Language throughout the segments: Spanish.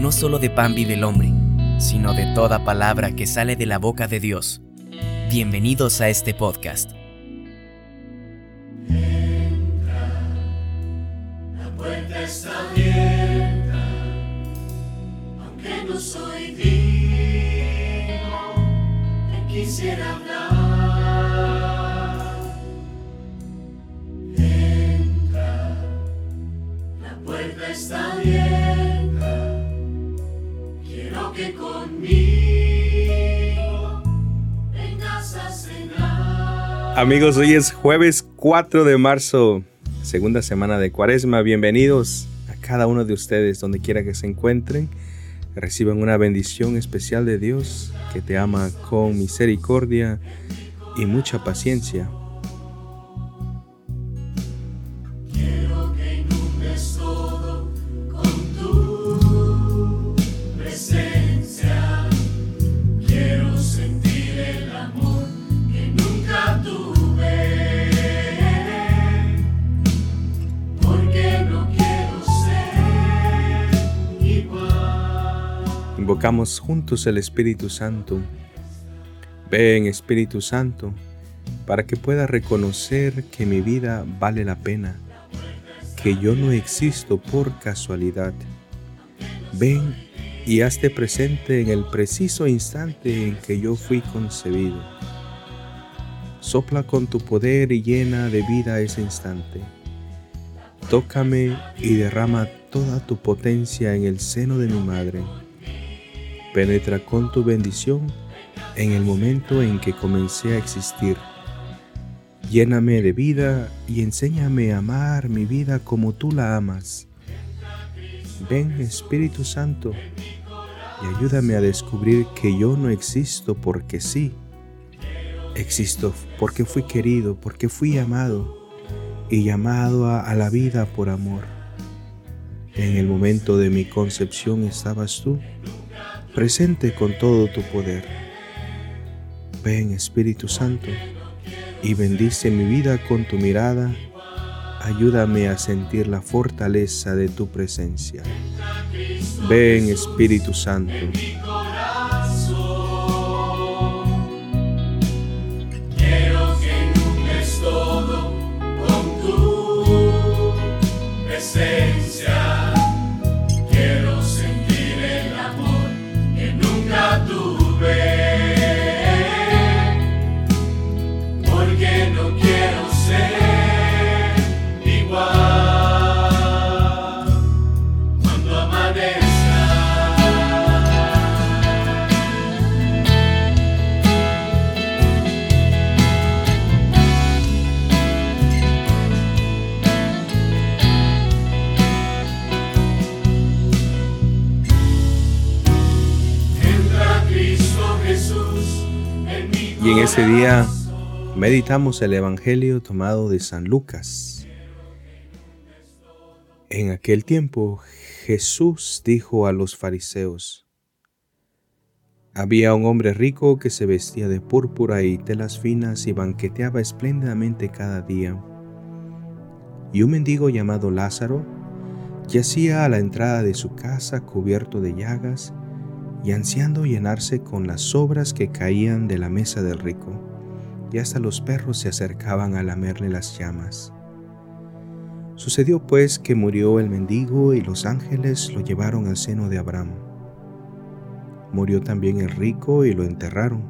no solo de pan vive el hombre, sino de toda palabra que sale de la boca de Dios. Bienvenidos a este podcast. la puerta está abierta, aunque no soy digno, te quisiera hablar. Amigos, hoy es jueves 4 de marzo, segunda semana de Cuaresma. Bienvenidos a cada uno de ustedes, donde quiera que se encuentren. Reciban una bendición especial de Dios que te ama con misericordia y mucha paciencia. Invocamos juntos el Espíritu Santo. Ven Espíritu Santo, para que pueda reconocer que mi vida vale la pena, que yo no existo por casualidad. Ven y hazte presente en el preciso instante en que yo fui concebido. Sopla con tu poder y llena de vida ese instante. Tócame y derrama toda tu potencia en el seno de mi madre. Penetra con tu bendición en el momento en que comencé a existir. Lléname de vida y enséñame a amar mi vida como tú la amas. Ven Espíritu Santo y ayúdame a descubrir que yo no existo porque sí. Existo porque fui querido, porque fui amado y llamado a, a la vida por amor. En el momento de mi concepción estabas tú, presente con todo tu poder. Ven Espíritu Santo y bendice mi vida con tu mirada. Ayúdame a sentir la fortaleza de tu presencia. Ven Espíritu Santo. Ese día meditamos el Evangelio tomado de San Lucas. En aquel tiempo Jesús dijo a los fariseos, Había un hombre rico que se vestía de púrpura y telas finas y banqueteaba espléndidamente cada día. Y un mendigo llamado Lázaro yacía a la entrada de su casa cubierto de llagas y ansiando llenarse con las sobras que caían de la mesa del rico, y hasta los perros se acercaban a lamerle las llamas. Sucedió pues que murió el mendigo y los ángeles lo llevaron al seno de Abraham. Murió también el rico y lo enterraron.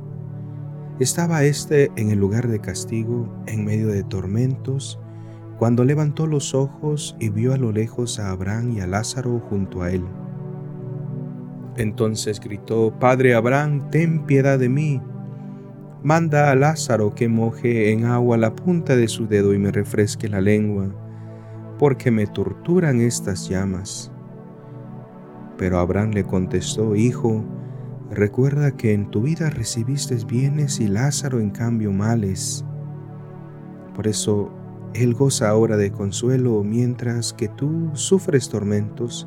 Estaba éste en el lugar de castigo, en medio de tormentos, cuando levantó los ojos y vio a lo lejos a Abraham y a Lázaro junto a él. Entonces gritó, Padre Abraham, ten piedad de mí. Manda a Lázaro que moje en agua la punta de su dedo y me refresque la lengua, porque me torturan estas llamas. Pero Abraham le contestó, Hijo, recuerda que en tu vida recibiste bienes y Lázaro en cambio males. Por eso él goza ahora de consuelo mientras que tú sufres tormentos.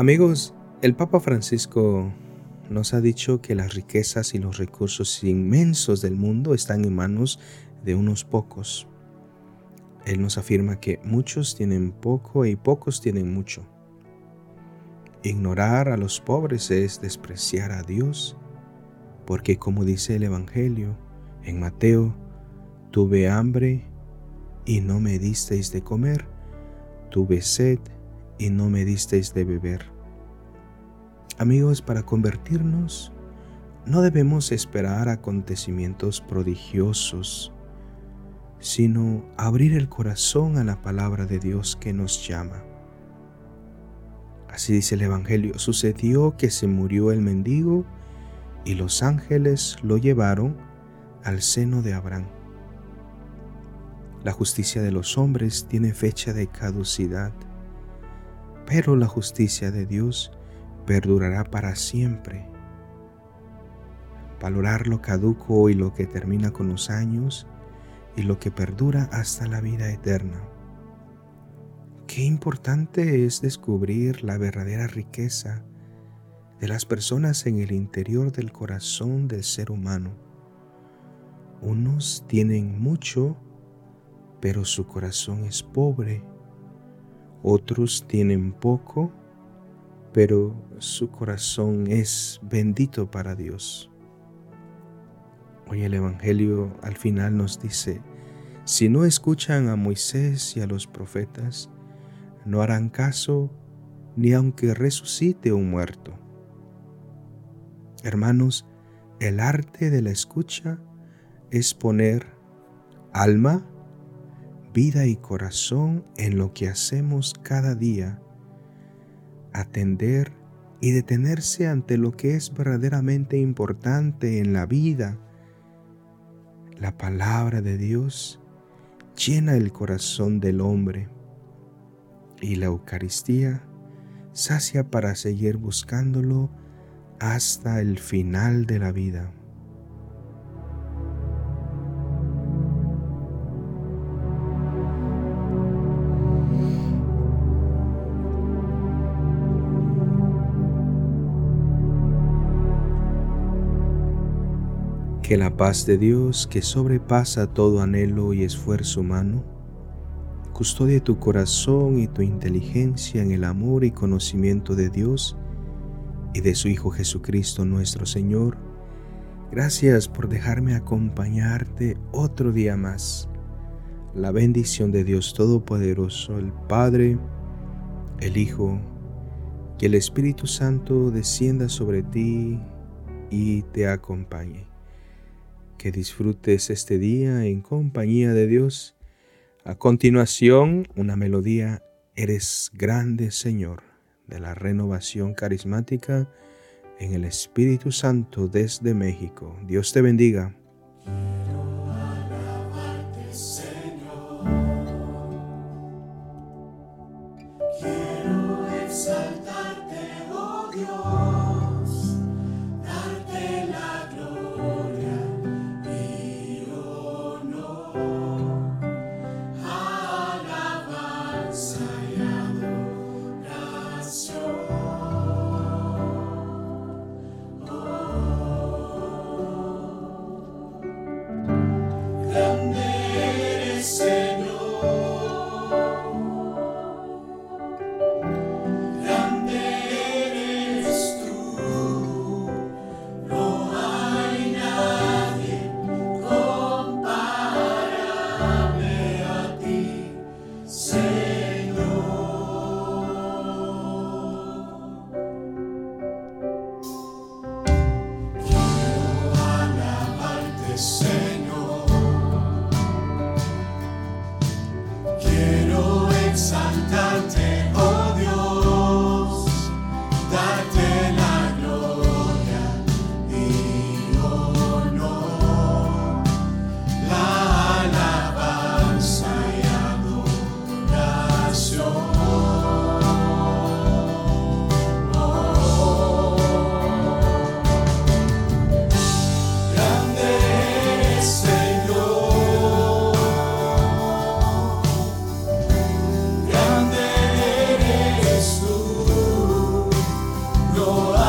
Amigos, el Papa Francisco nos ha dicho que las riquezas y los recursos inmensos del mundo están en manos de unos pocos. Él nos afirma que muchos tienen poco y pocos tienen mucho. Ignorar a los pobres es despreciar a Dios, porque como dice el Evangelio en Mateo, tuve hambre y no me disteis de comer, tuve sed y no me disteis de beber. Amigos, para convertirnos no debemos esperar acontecimientos prodigiosos, sino abrir el corazón a la palabra de Dios que nos llama. Así dice el Evangelio, sucedió que se murió el mendigo y los ángeles lo llevaron al seno de Abraham. La justicia de los hombres tiene fecha de caducidad pero la justicia de Dios perdurará para siempre. Valorar lo caduco y lo que termina con los años y lo que perdura hasta la vida eterna. Qué importante es descubrir la verdadera riqueza de las personas en el interior del corazón del ser humano. Unos tienen mucho, pero su corazón es pobre otros tienen poco, pero su corazón es bendito para Dios. Hoy el Evangelio al final nos dice, si no escuchan a Moisés y a los profetas, no harán caso ni aunque resucite un muerto. Hermanos, el arte de la escucha es poner alma, vida y corazón en lo que hacemos cada día, atender y detenerse ante lo que es verdaderamente importante en la vida. La palabra de Dios llena el corazón del hombre y la Eucaristía sacia para seguir buscándolo hasta el final de la vida. Que la paz de Dios, que sobrepasa todo anhelo y esfuerzo humano, custodie tu corazón y tu inteligencia en el amor y conocimiento de Dios y de su Hijo Jesucristo nuestro Señor. Gracias por dejarme acompañarte otro día más. La bendición de Dios Todopoderoso, el Padre, el Hijo, que el Espíritu Santo descienda sobre ti y te acompañe que disfrutes este día en compañía de Dios. A continuación, una melodía Eres grande Señor de la renovación carismática en el Espíritu Santo desde México. Dios te bendiga. your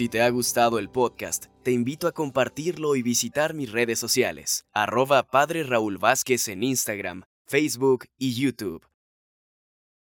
Si te ha gustado el podcast, te invito a compartirlo y visitar mis redes sociales, arroba Padre Raúl Vázquez en Instagram, Facebook y YouTube.